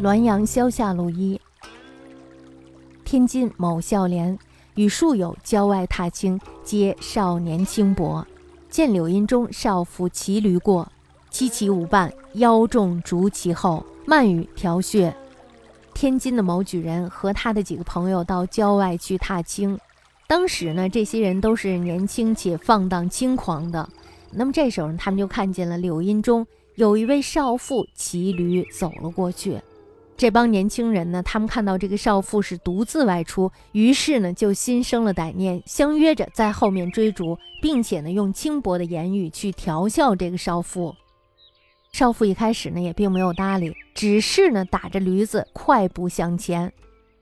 滦阳萧下路一。天津某孝廉与数友郊外踏青，皆少年轻薄。见柳荫中少妇骑驴过，七骑舞伴，腰重逐其后，慢语调穴。天津的某举人和他的几个朋友到郊外去踏青，当时呢，这些人都是年轻且放荡轻狂的。那么这时候，他们就看见了柳荫中有一位少妇骑驴走了过去。这帮年轻人呢，他们看到这个少妇是独自外出，于是呢就心生了歹念，相约着在后面追逐，并且呢用轻薄的言语去调笑这个少妇。少妇一开始呢也并没有搭理，只是呢打着驴子快步向前。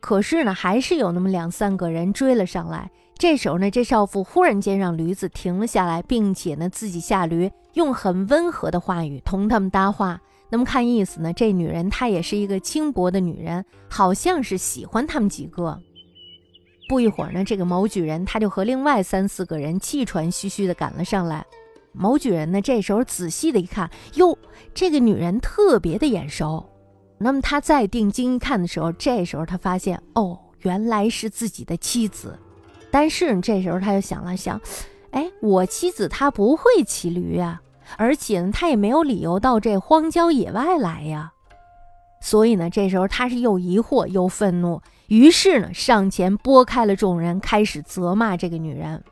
可是呢，还是有那么两三个人追了上来。这时候呢，这少妇忽然间让驴子停了下来，并且呢自己下驴，用很温和的话语同他们搭话。那么看意思呢，这女人她也是一个轻薄的女人，好像是喜欢他们几个。不一会儿呢，这个某举人他就和另外三四个人气喘吁吁地赶了上来。某举人呢，这时候仔细的一看，哟，这个女人特别的眼熟。那么他再定睛一看的时候，这时候他发现，哦，原来是自己的妻子。但是这时候他又想了想，哎，我妻子她不会骑驴呀，而且呢，他也没有理由到这荒郊野外来呀。所以呢，这时候他是又疑惑又愤怒，于是呢，上前拨开了众人，开始责骂这个女人。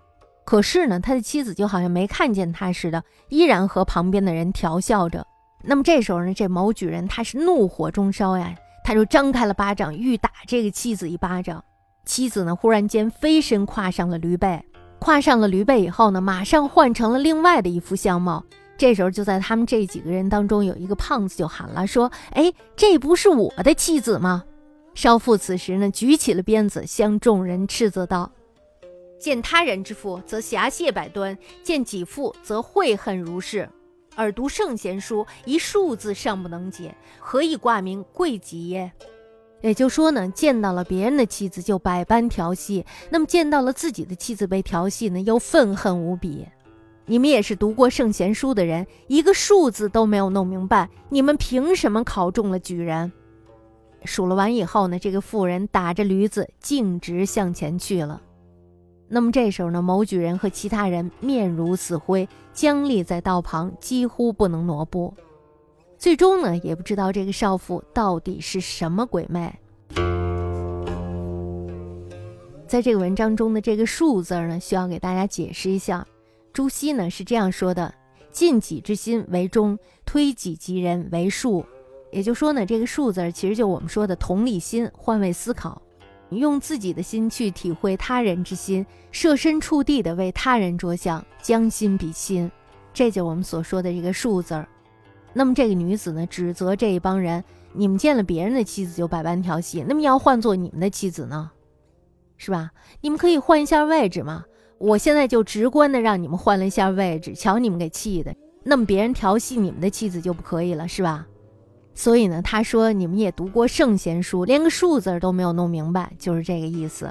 可是呢，他的妻子就好像没看见他似的，依然和旁边的人调笑着。那么这时候呢，这某举人他是怒火中烧呀，他就张开了巴掌，欲打这个妻子一巴掌。妻子呢，忽然间飞身跨上了驴背，跨上了驴背以后呢，马上换成了另外的一副相貌。这时候就在他们这几个人当中，有一个胖子就喊了说：“哎，这不是我的妻子吗？”少妇此时呢，举起了鞭子，向众人斥责道。见他人之父，则侠谢百端；见己父，则悔恨如是。耳读圣贤书，一数字尚不能解，何以挂名贵己耶？也就说呢，见到了别人的妻子就百般调戏，那么见到了自己的妻子被调戏呢，又愤恨无比。你们也是读过圣贤书的人，一个数字都没有弄明白，你们凭什么考中了举人？数了完以后呢，这个妇人打着驴子径直向前去了。那么这时候呢，某举人和其他人面如死灰，僵立在道旁，几乎不能挪步。最终呢，也不知道这个少妇到底是什么鬼魅。在这个文章中的这个“数”字呢，需要给大家解释一下。朱熹呢是这样说的：“尽己之心为中，推己及人为术。”也就说呢，这个“数”字其实就我们说的同理心、换位思考。用自己的心去体会他人之心，设身处地的为他人着想，将心比心，这就是我们所说的这个“数”字。那么这个女子呢，指责这一帮人：你们见了别人的妻子就百般调戏，那么要换做你们的妻子呢，是吧？你们可以换一下位置嘛。我现在就直观的让你们换了一下位置，瞧你们给气的。那么别人调戏你们的妻子就不可以了，是吧？所以呢，他说你们也读过圣贤书，连个数字都没有弄明白，就是这个意思。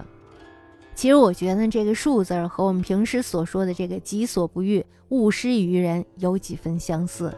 其实我觉得这个数字和我们平时所说的这个“己所不欲，勿施于人”有几分相似。